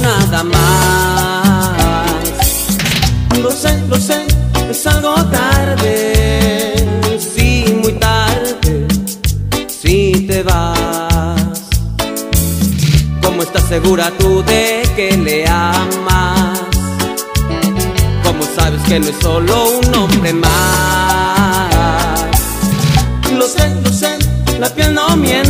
nada más. Lo sé, lo sé, es algo tarde, sí, muy tarde, si te vas. ¿Cómo estás segura tú de que le amas? ¿Cómo sabes que no es solo un hombre más? Lo sé, lo sé, la piel no miente.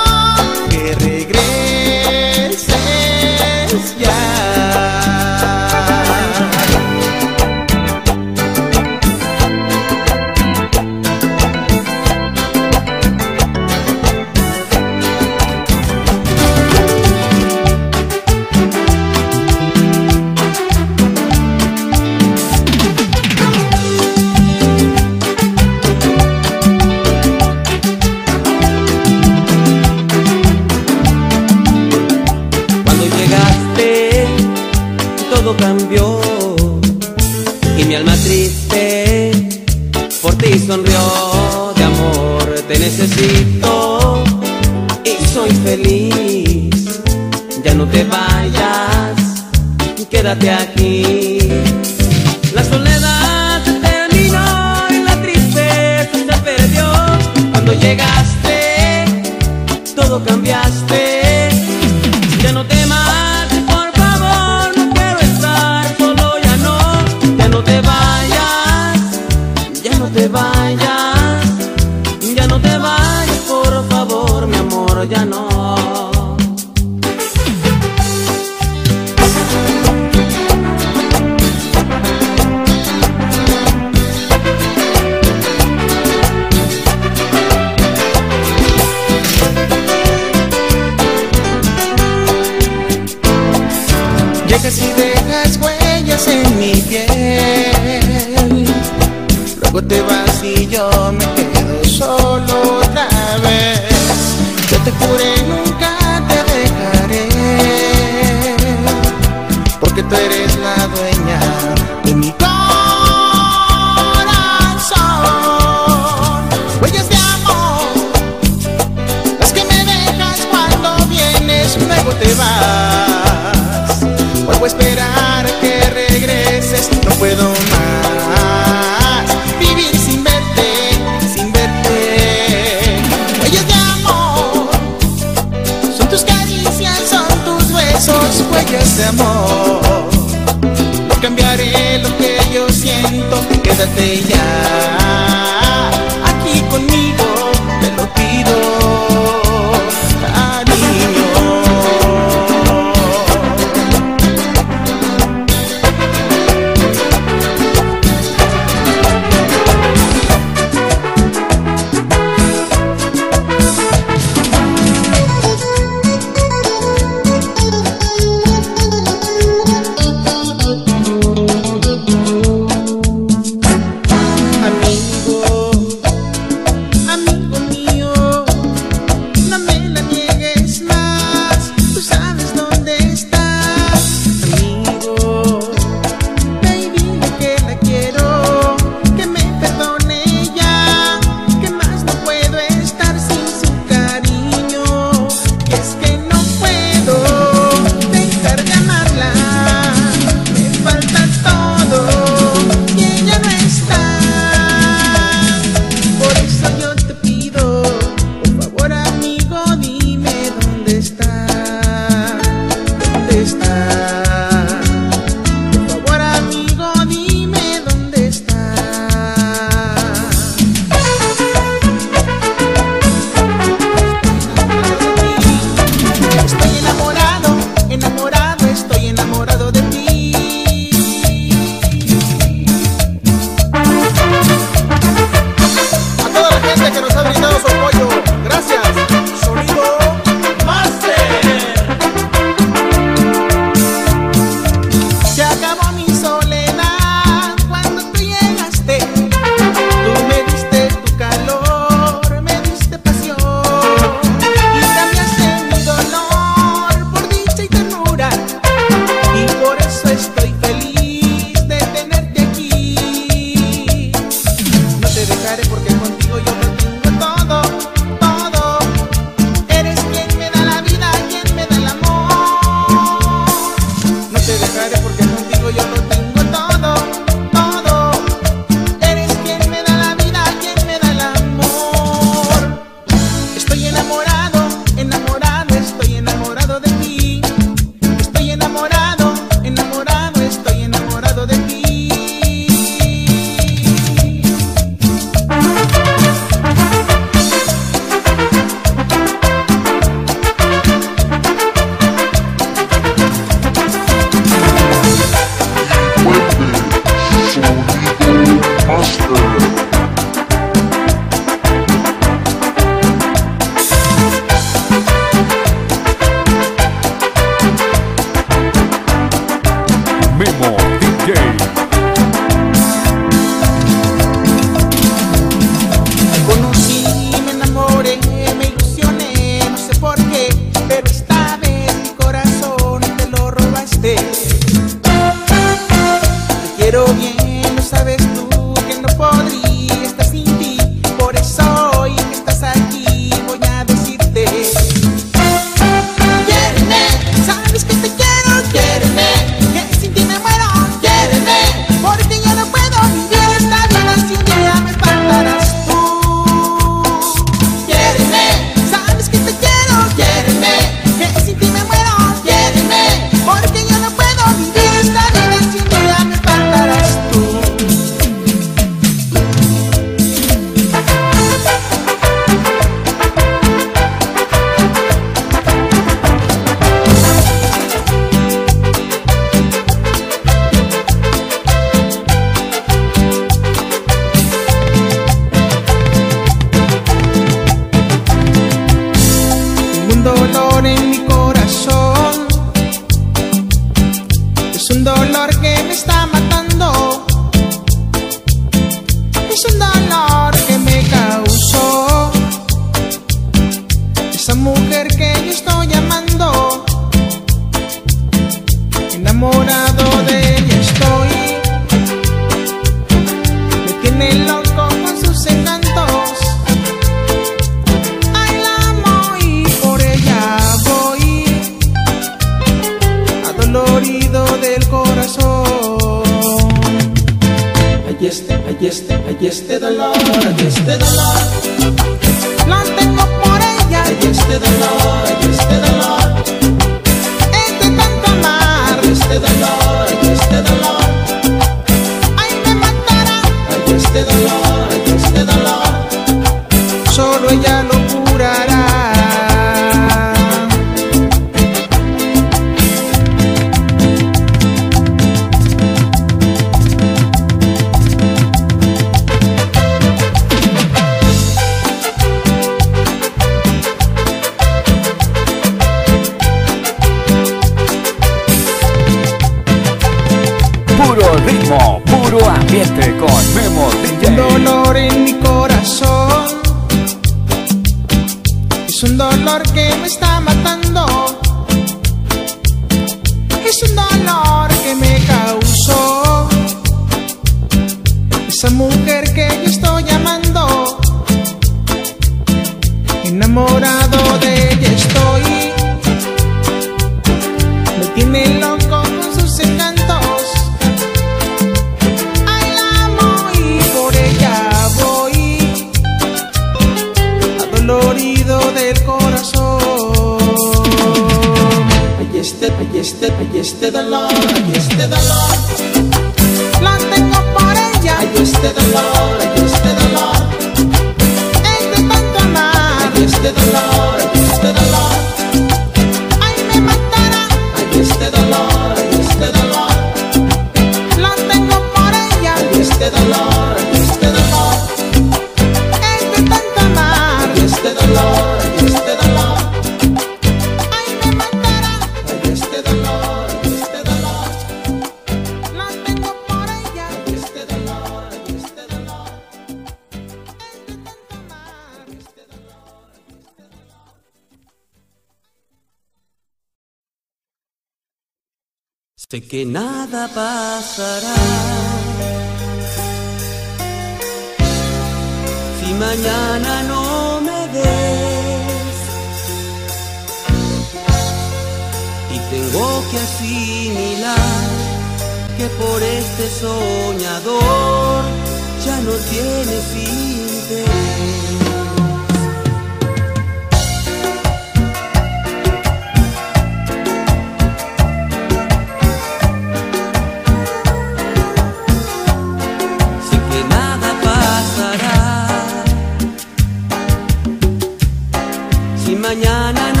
mañana no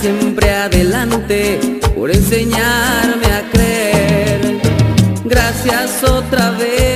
siempre adelante por enseñarme a creer. Gracias otra vez.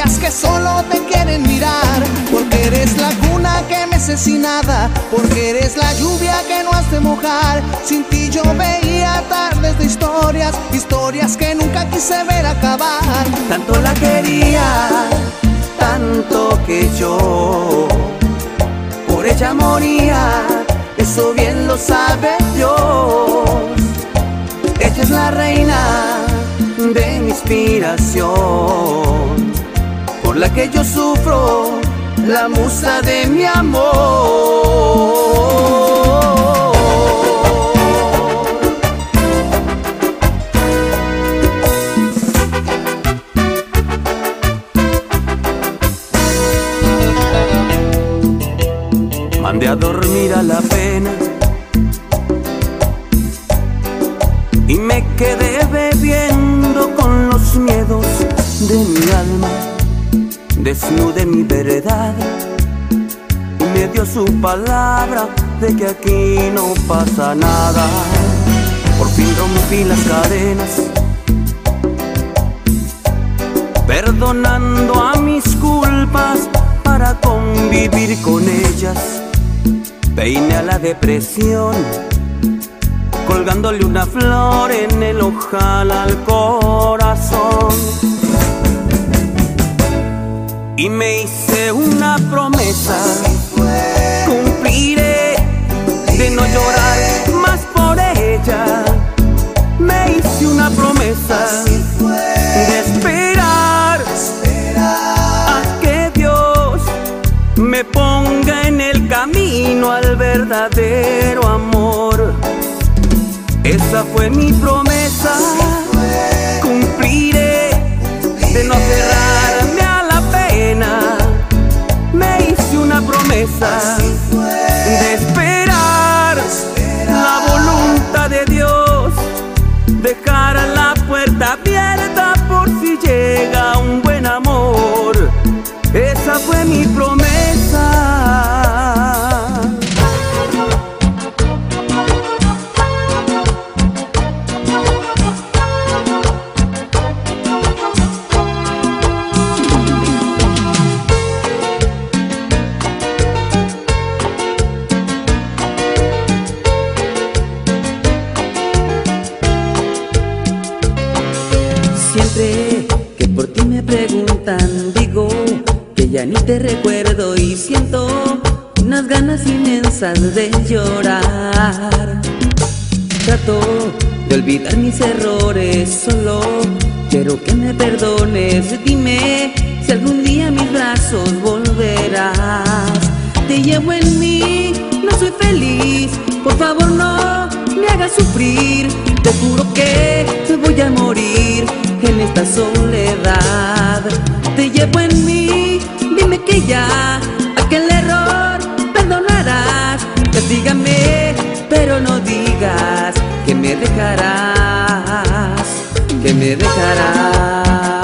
estrellas que solo te quieren mirar. Porque eres la cuna que mece sin nada, porque eres la lluvia que no has de mojar. Sin ti yo veía tardes de historias, historias que nunca quise ver acabar. Tanto la quería, tanto que yo por ella moría, eso bien lo sabe Dios. Ella es la reina de mi inspiración, por la que yo sufro, la musa de mi amor. Mandé a dormir a la pena y me quedé bebiendo con los miedos de mi alma. Desnudé mi verdad me dio su palabra de que aquí no pasa nada. Por fin rompí las cadenas, perdonando a mis culpas para convivir con ellas. Peine a la depresión, colgándole una flor en el ojal al corazón. Y me hice una promesa, cumpliré de no llorar más por ella. Me hice una promesa de esperar a que Dios me ponga en el camino al verdadero amor. Esa fue mi promesa, cumpliré de no Esa te recuerdo y siento unas ganas inmensas de llorar. Trato de olvidar mis errores, solo quiero que me perdones. Dime si algún día mis brazos volverás. Te llevo en mí, no soy feliz, por favor no me hagas sufrir. Te juro que me voy a morir en esta soledad. Te llevo en mí, dime que ya aquel error perdonarás. Castígame, pero no digas que me dejarás, que me dejarás.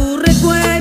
Tu recuerdo.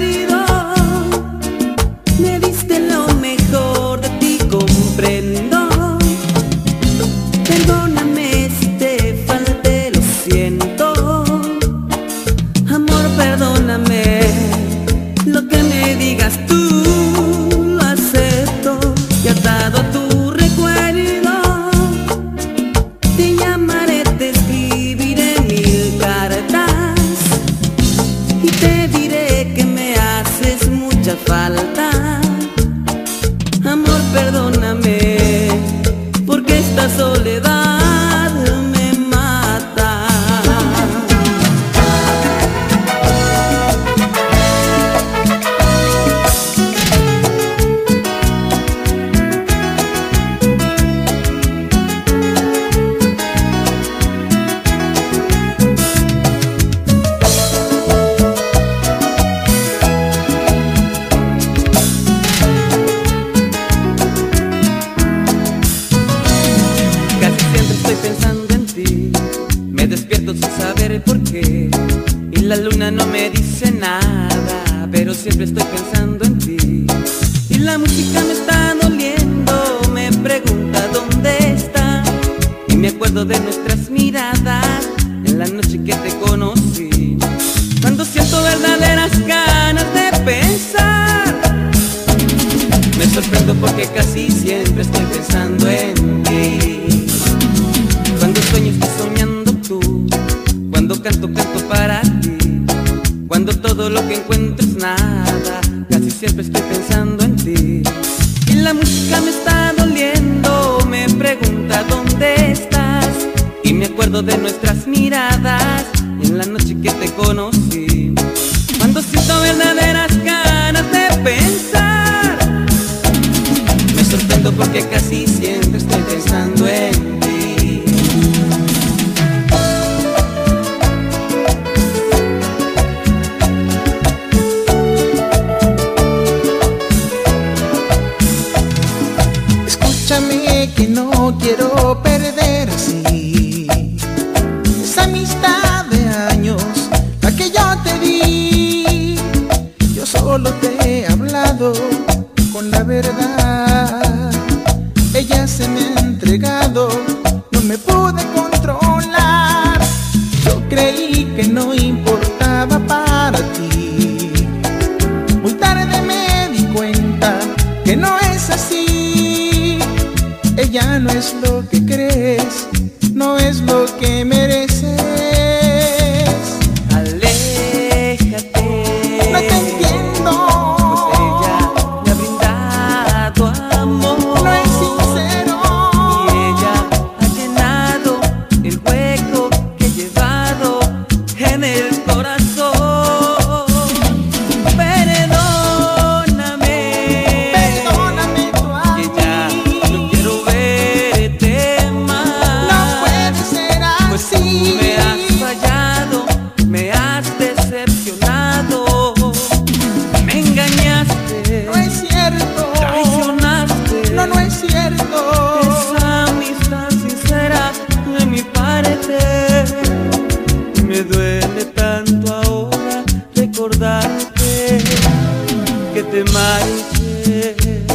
Que te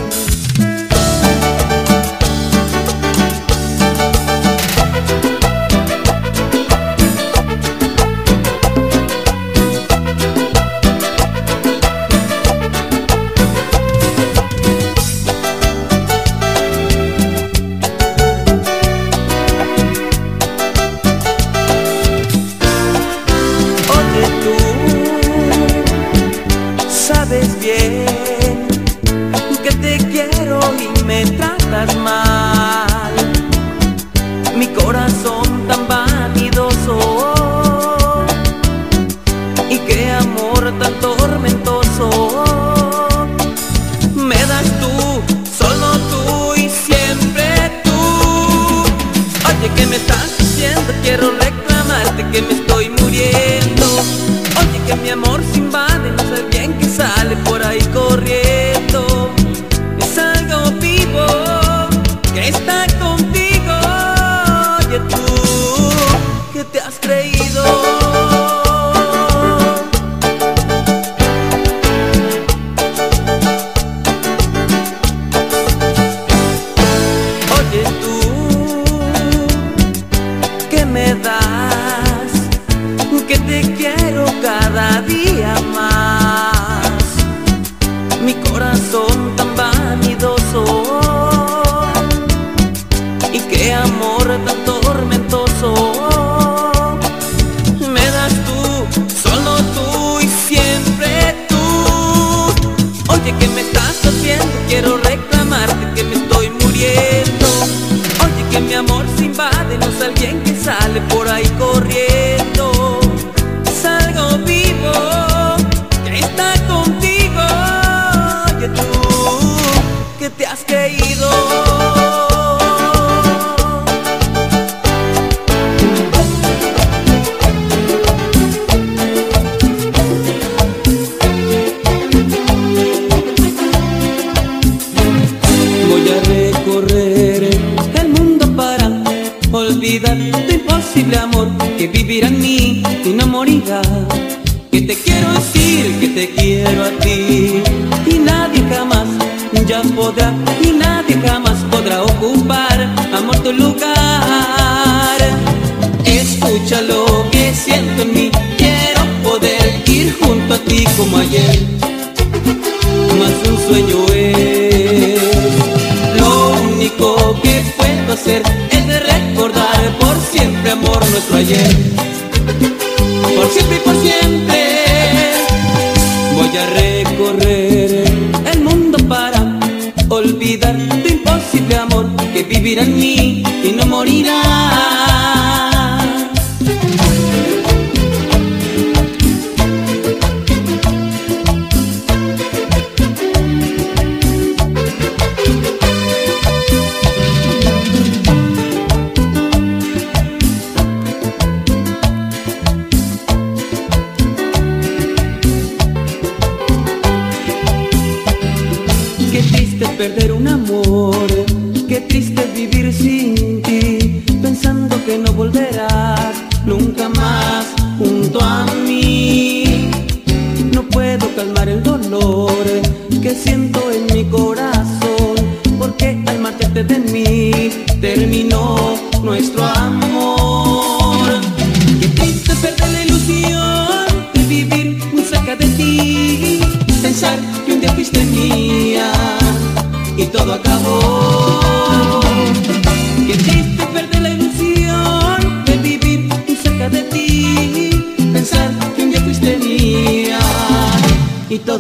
que siento en mi corazón, porque al marcharte de mí terminó nuestro amor.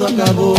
acabou.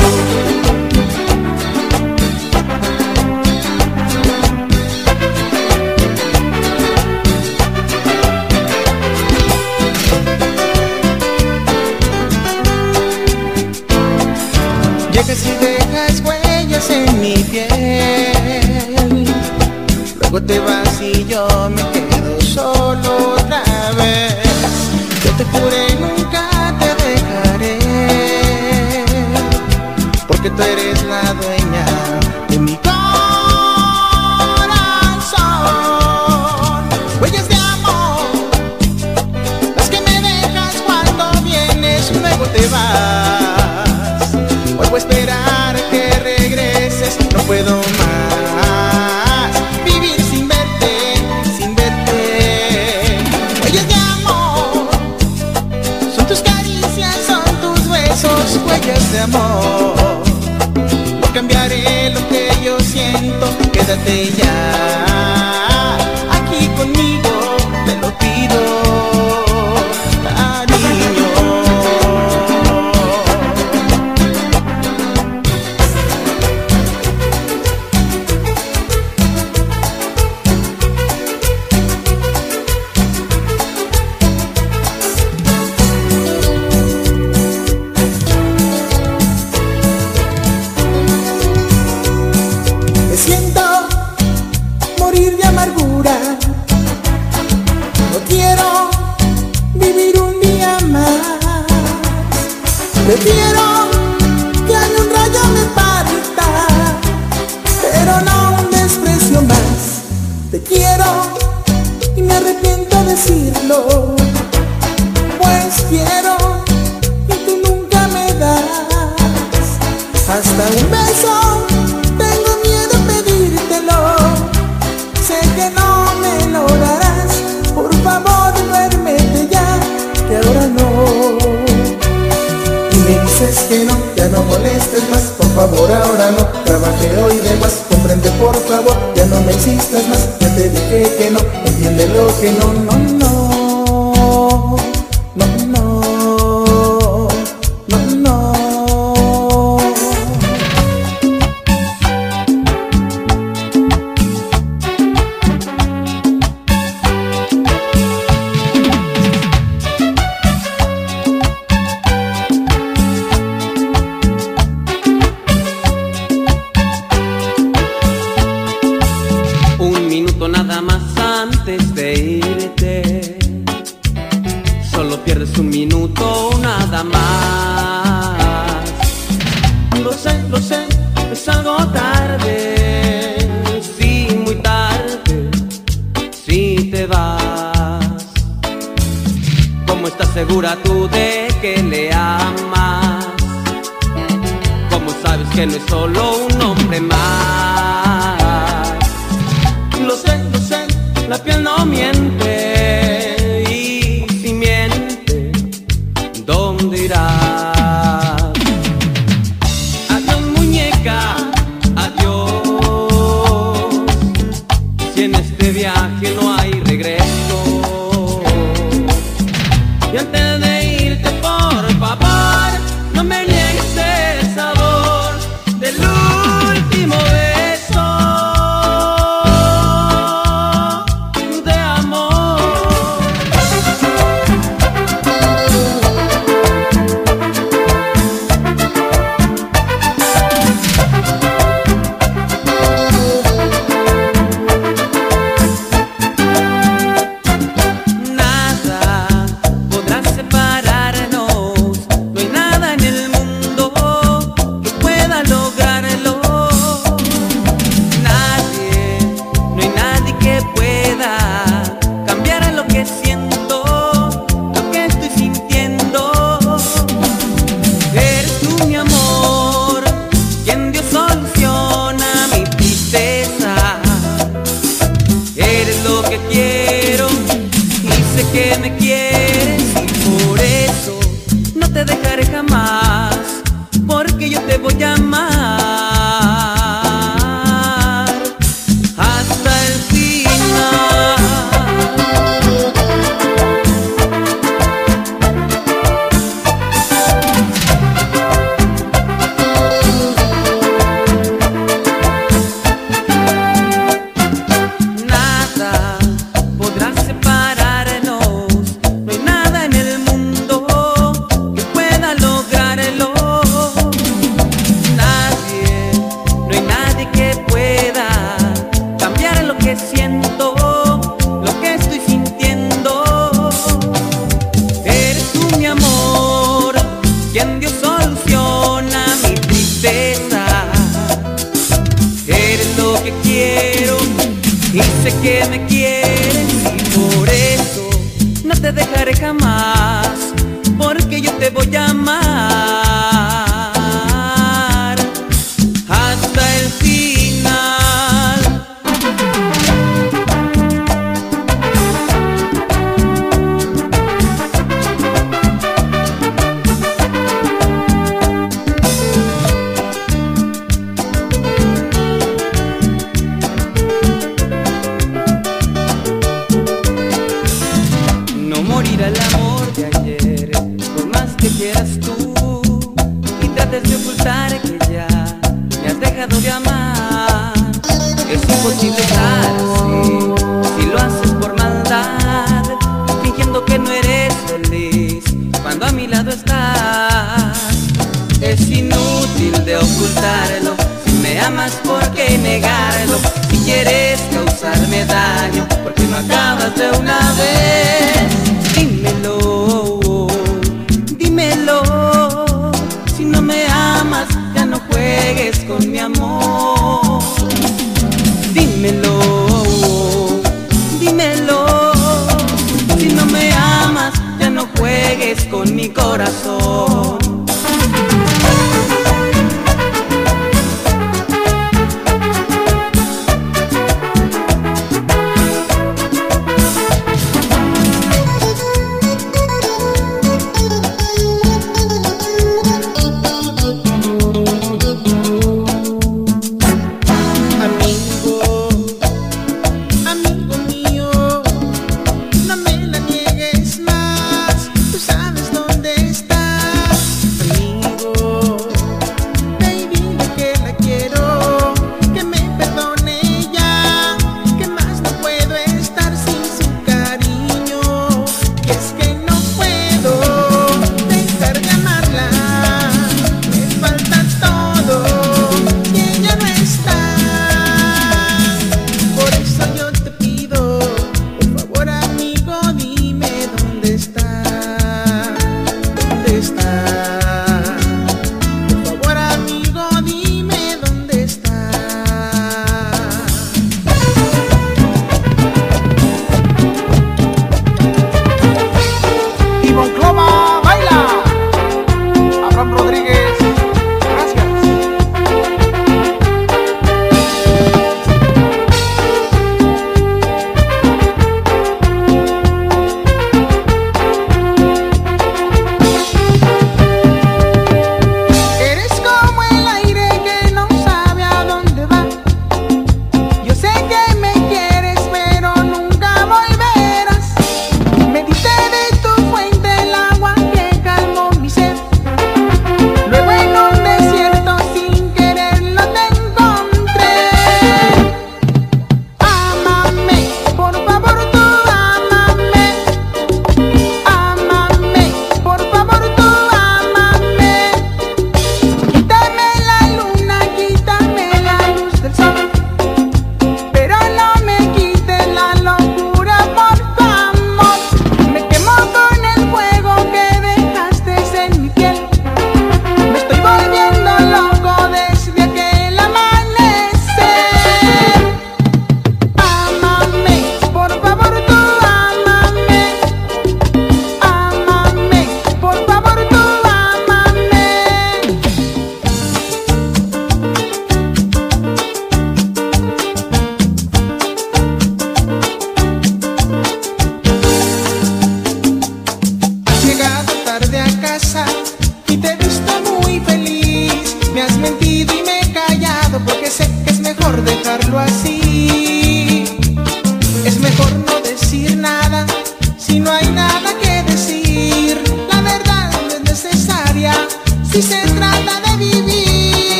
que no es solo un hombre más. Lo sé, lo sé, la piel no miente.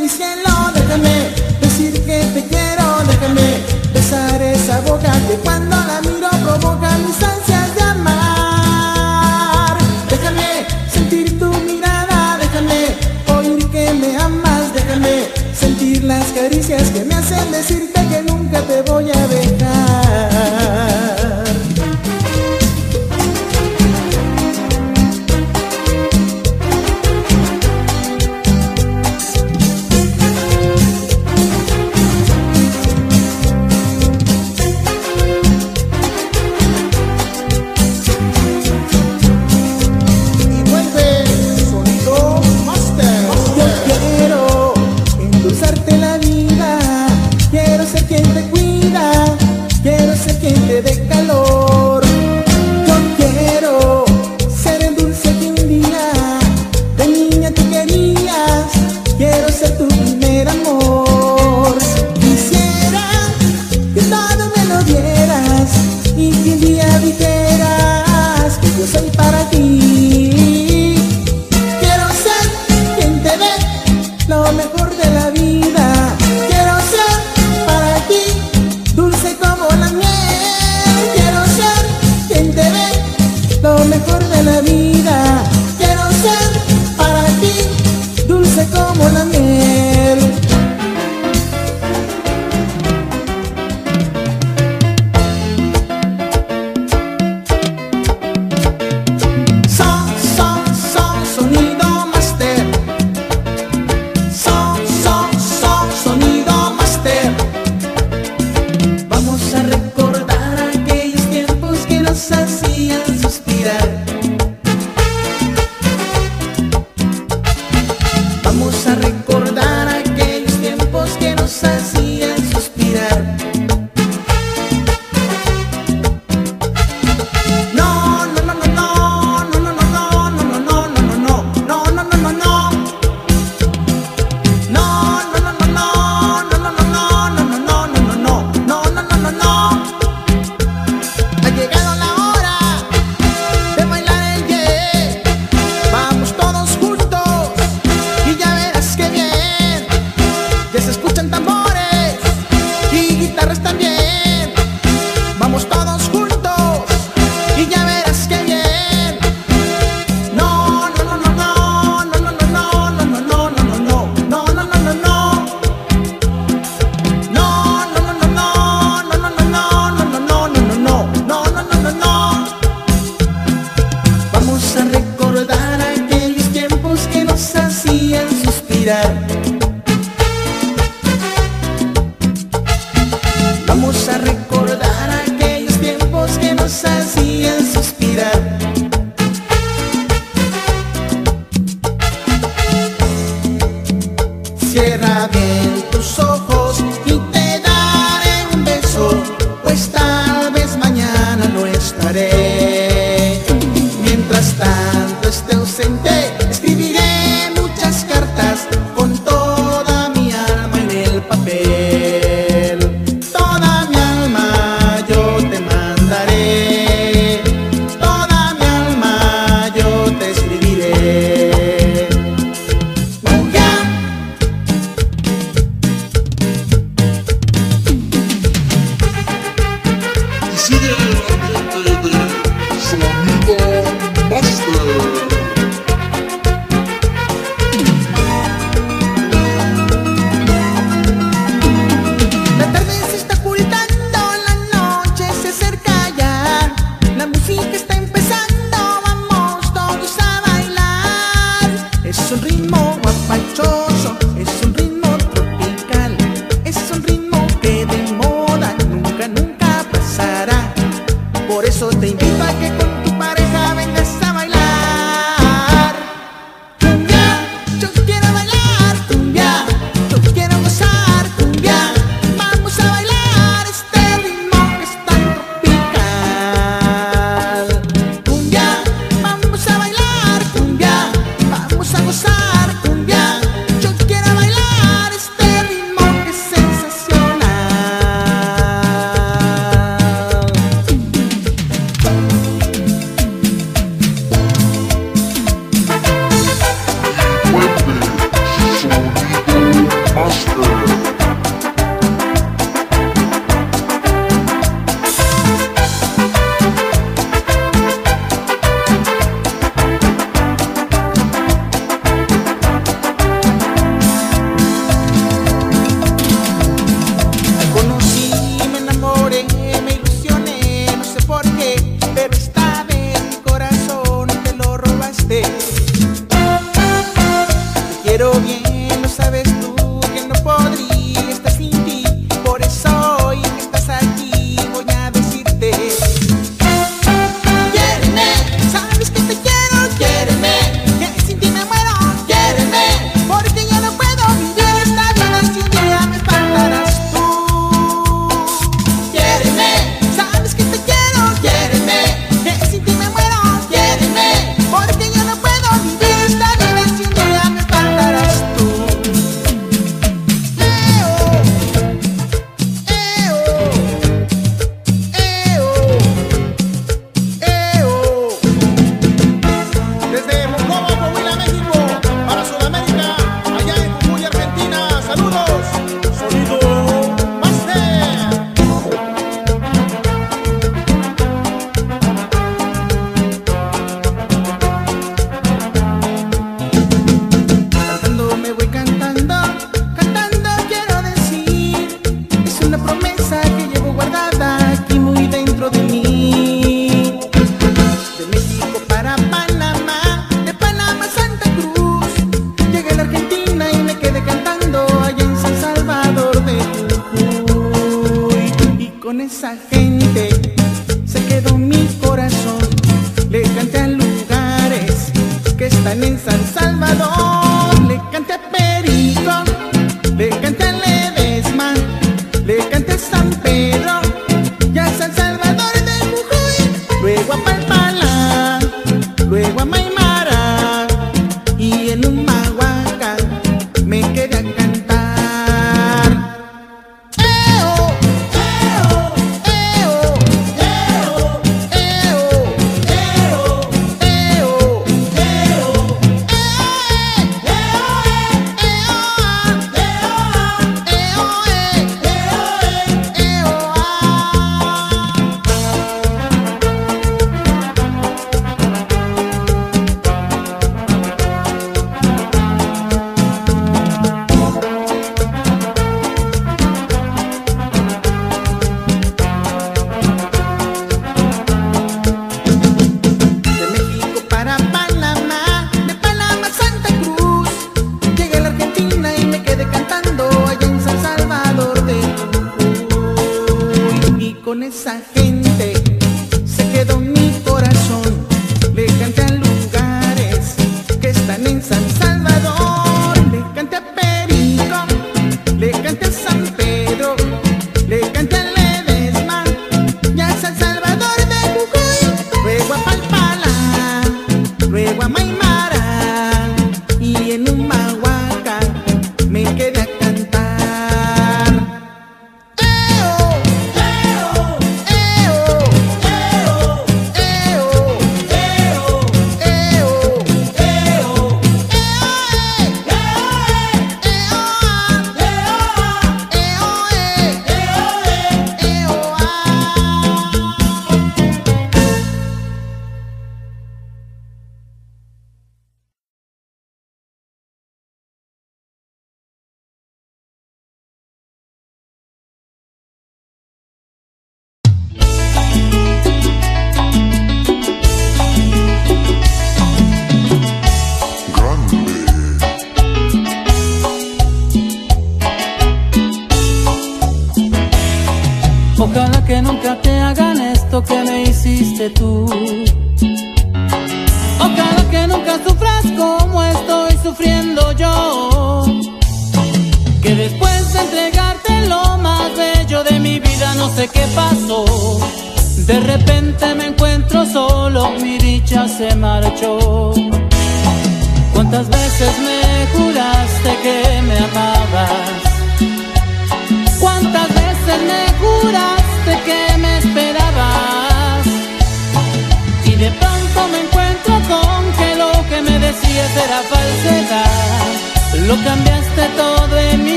mi cielo, déjame decir que te quiero, déjame besar esa boca que cuando la miro provoca mis ansias de amar. Déjame sentir tu mirada, déjame oír que me amas, déjame sentir las caricias que me hacen decirte que nunca te voy a ver.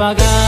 Pagar.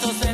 Fondo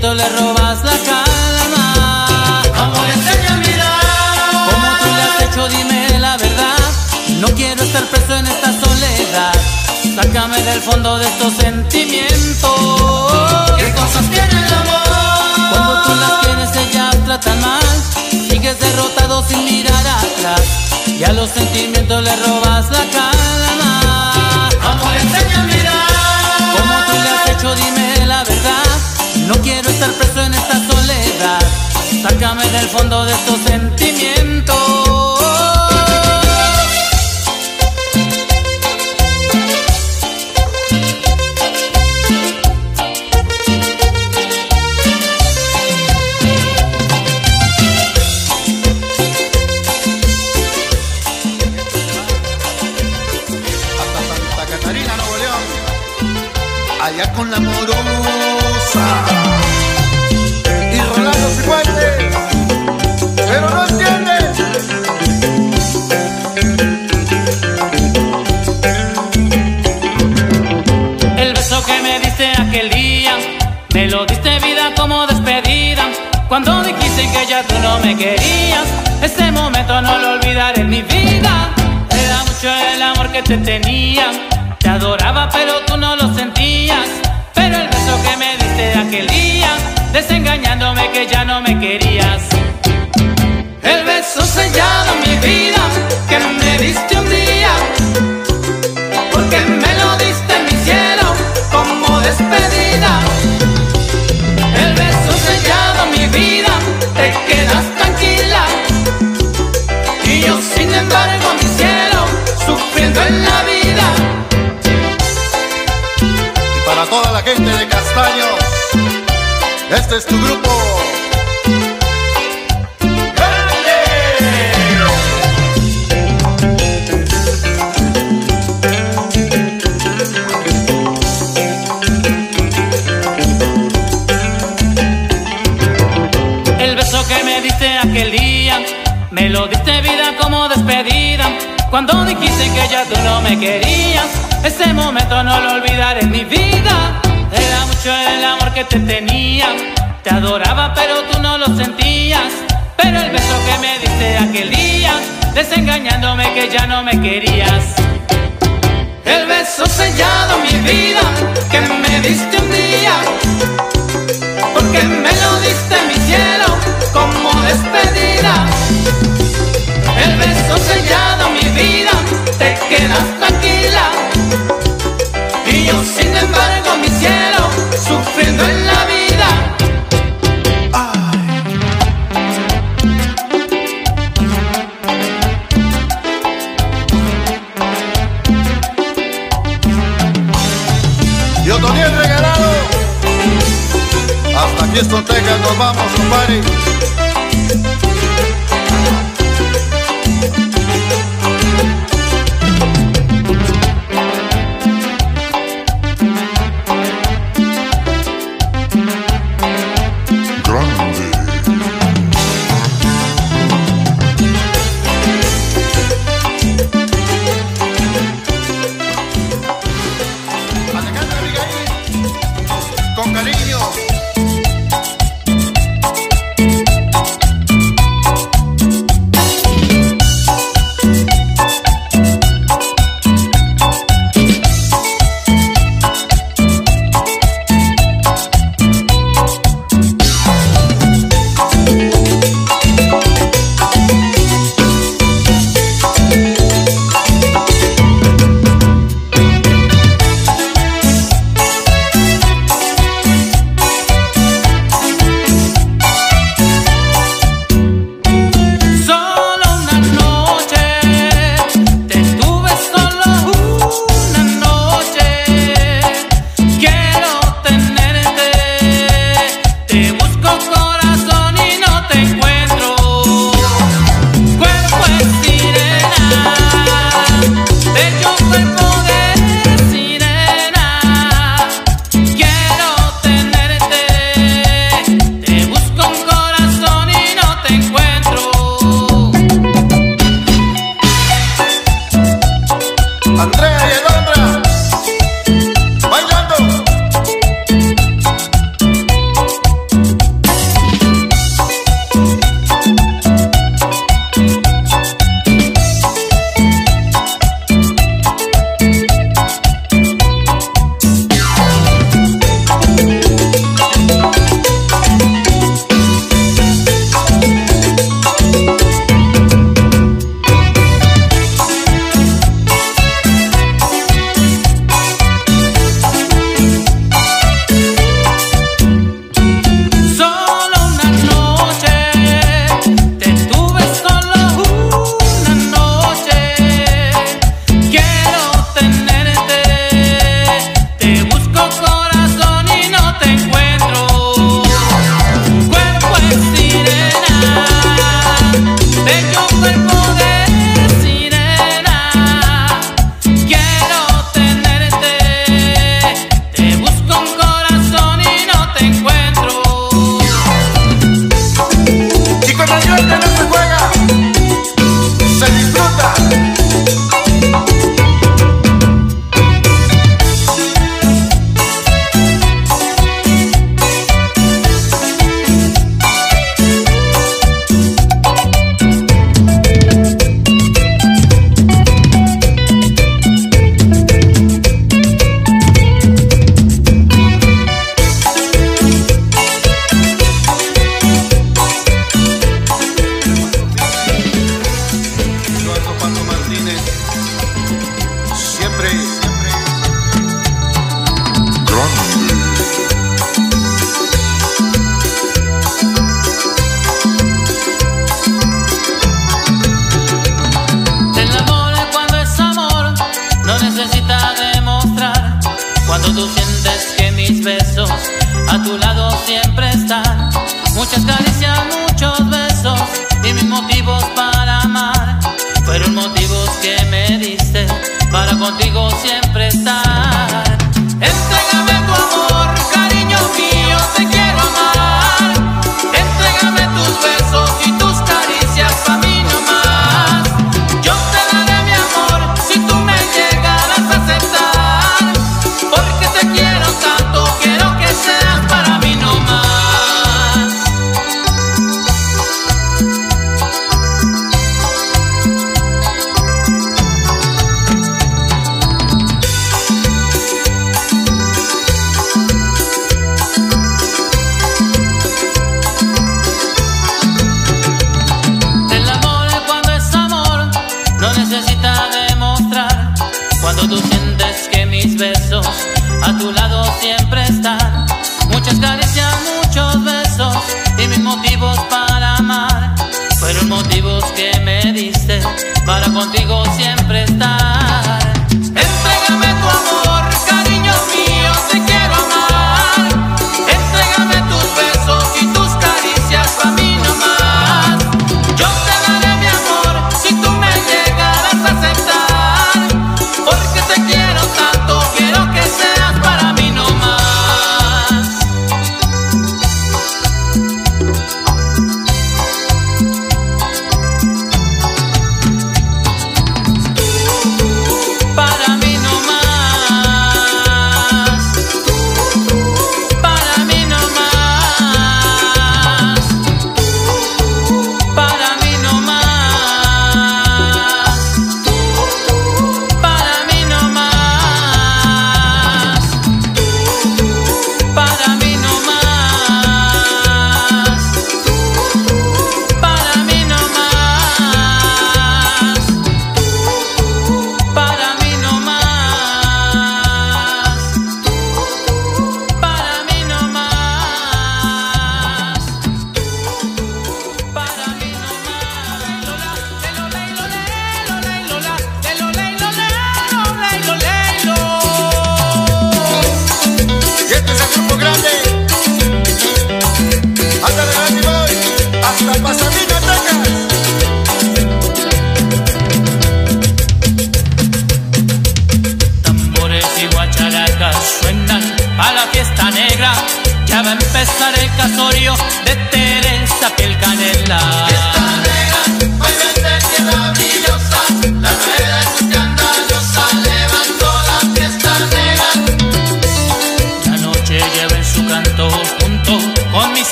le robas la calma. Amor, enseña a mirar. Como tú le has hecho, dime la verdad. No quiero estar preso en esta soledad. Sácame del fondo de estos sentimientos. ¿Qué cosas tiene el amor? Cuando tú las tienes, ellas tratan mal. Sigues derrotado sin mirar atrás. Y a los sentimientos le robas la calma. Amor, enseña mirar. Como tú le has hecho, dime no quiero estar preso en esta soledad. Sácame del fondo de estos sentimientos. allá con la morosa. Cuando dijiste que ya tú no me querías, ese momento no lo olvidaré en mi vida. Era mucho el amor que te tenía, te adoraba pero tú no lo sentías. Pero el beso que me diste aquel día, desengañándome que ya no me querías. Este es tu grupo. El beso que me diste aquel día, me lo diste vida como despedida. Cuando dijiste que ya tú no me querías, ese momento no lo olvidaré te tenía, te adoraba pero tú no lo sentías. Pero el beso que me diste aquel día, desengañándome que ya no me querías. El beso sellado mi vida, que me diste un día porque me lo diste mi cielo como despedida. El beso sellado mi vida, te quedas vamos, compadre.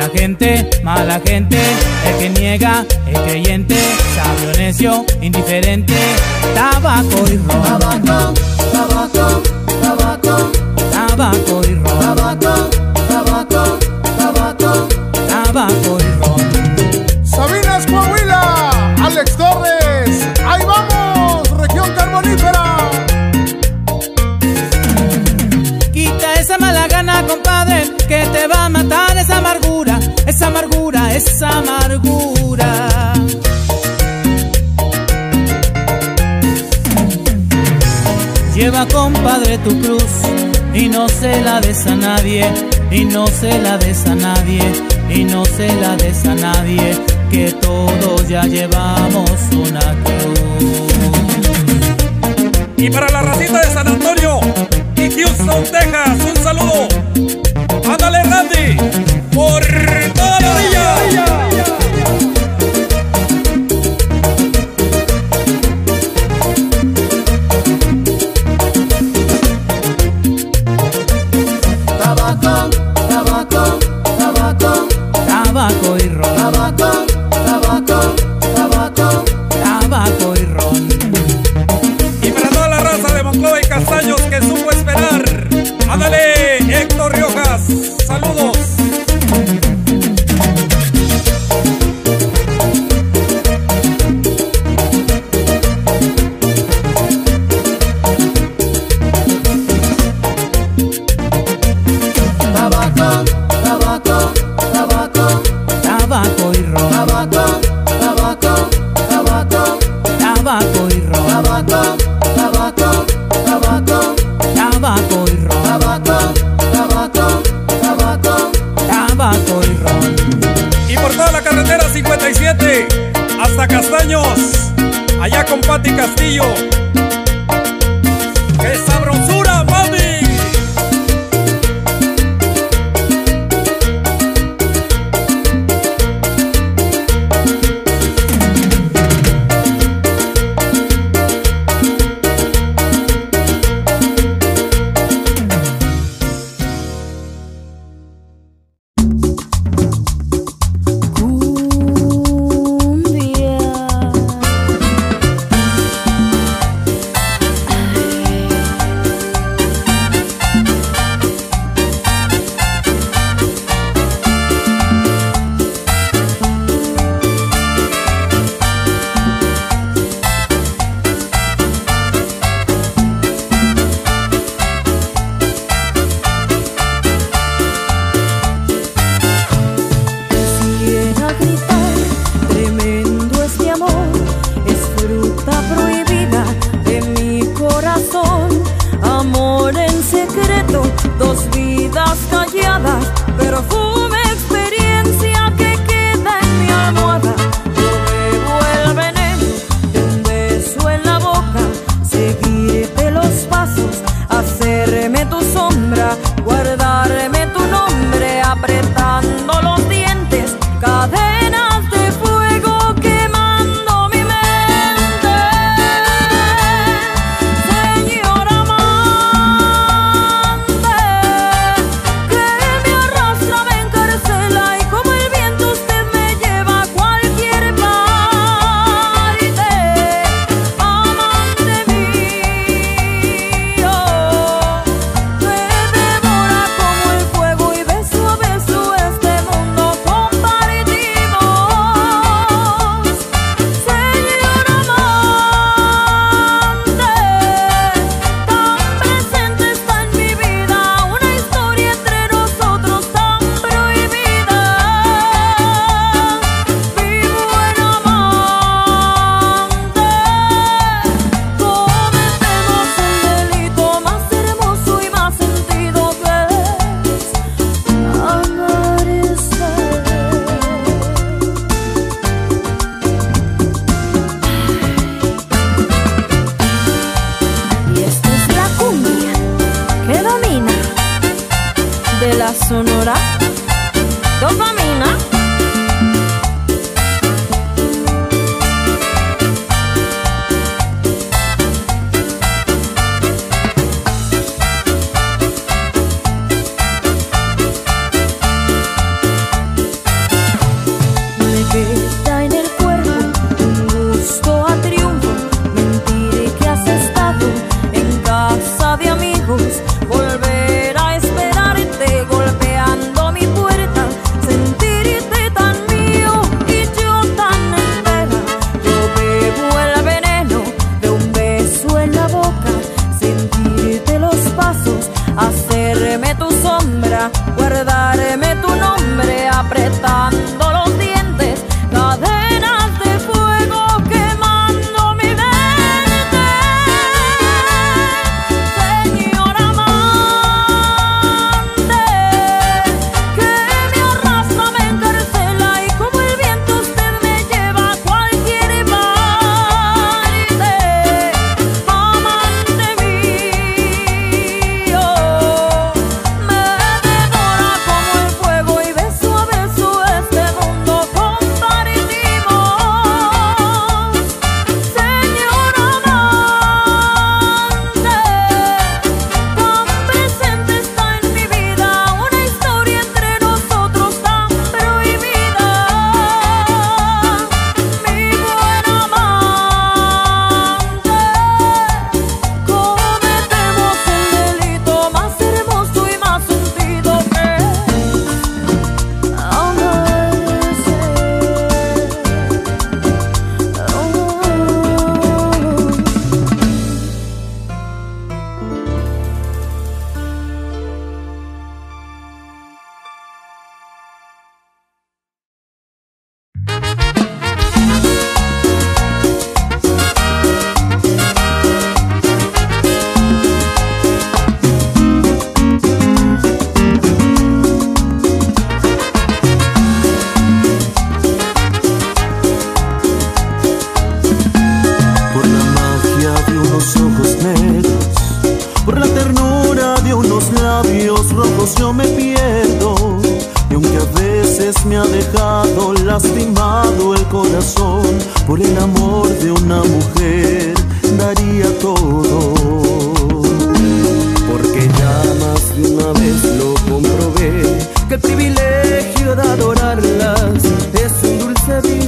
Mala gente, mala gente, el que niega es creyente, sabio necio, indiferente, tabaco y ron. Tabaco, tabaco, tabaco, tabaco y ron. Tabaco, tabaco, tabaco, tabaco es amargura, es amargura. Lleva compadre tu cruz y no se la des a nadie, y no se la des a nadie, y no se la des a nadie, que todos ya llevamos una cruz. Y para la racita de San Antonio y Houston, Texas, un saludo. Ándale, Randy. Por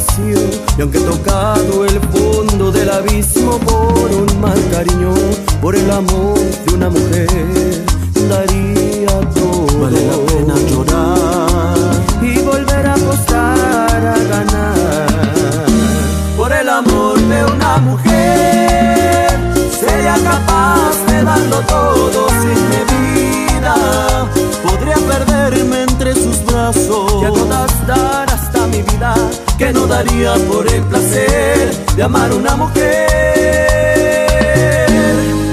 vicio. Y aunque he tocado el fondo del abismo por un mal cariño, por el amor de una mujer, daría todo. Vale la pena llorar y volver a apostar a ganar. Por el amor de una mujer, sería capaz de darlo todo sin medida. Podría perderme entre sus brazos y a todas dar hasta mi vida, que no daría por el placer de amar a una mujer.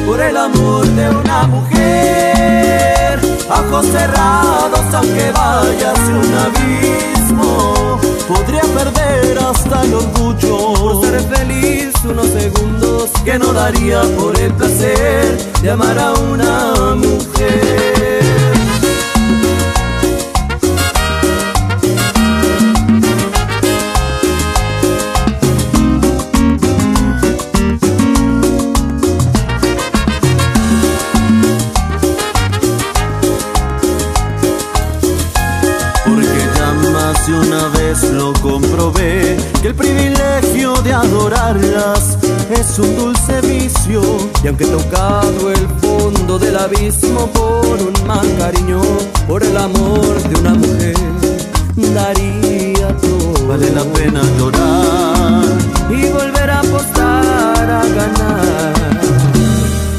Por el amor de una mujer, ojos cerrados aunque vaya hacia un abismo. Podría perder hasta el orgullo por ser feliz unos segundos que no daría por el placer de amar a una mujer. Es un dulce vicio Y aunque he tocado el fondo del abismo por un mal cariño Por el amor de una mujer daría todo. Vale la pena llorar y volver a apostar a ganar.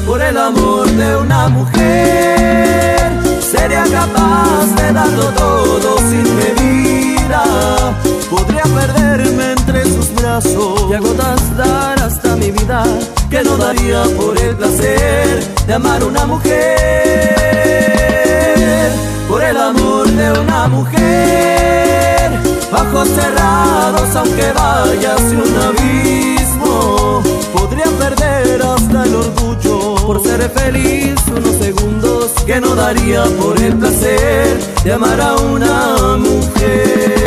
Por el amor de una mujer sería capaz de darlo todo sin medida. Podría perderme entre sus brazos y a gotas dar hasta que no daría por el placer de amar una mujer por el amor de una mujer ojos cerrados aunque vaya hacia un abismo podría perder hasta el orgullo por ser feliz unos segundos que no daría por el placer de amar a una mujer.